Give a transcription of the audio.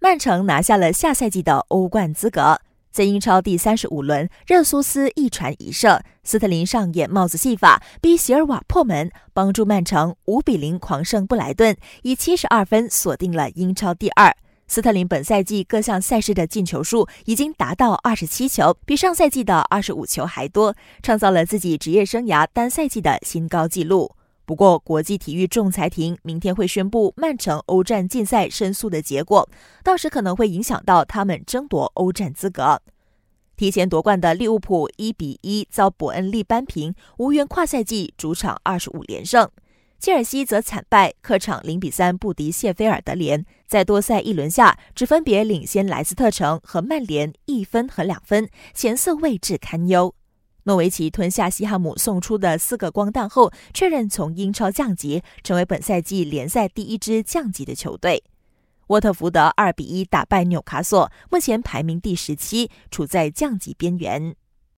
曼城拿下了下赛季的欧冠资格。在英超第三十五轮，热苏斯一传一射，斯特林上演帽子戏法，逼席尔瓦破门，帮助曼城五比零狂胜布莱顿，以七十二分锁定了英超第二。斯特林本赛季各项赛事的进球数已经达到二十七球，比上赛季的二十五球还多，创造了自己职业生涯单赛季的新高纪录。不过，国际体育仲裁庭明天会宣布曼城欧战竞赛申诉的结果，到时可能会影响到他们争夺欧战资格。提前夺冠的利物浦一比一遭伯恩利扳平，无缘跨赛季主场二十五连胜。切尔西则惨败，客场零比三不敌谢菲尔德联，在多赛一轮下只分别领先莱斯特城和曼联一分和两分，前四位置堪忧。诺维奇吞下西汉姆送出的四个光蛋后，确认从英超降级，成为本赛季联赛第一支降级的球队。沃特福德二比一打败纽卡索，目前排名第十七，处在降级边缘。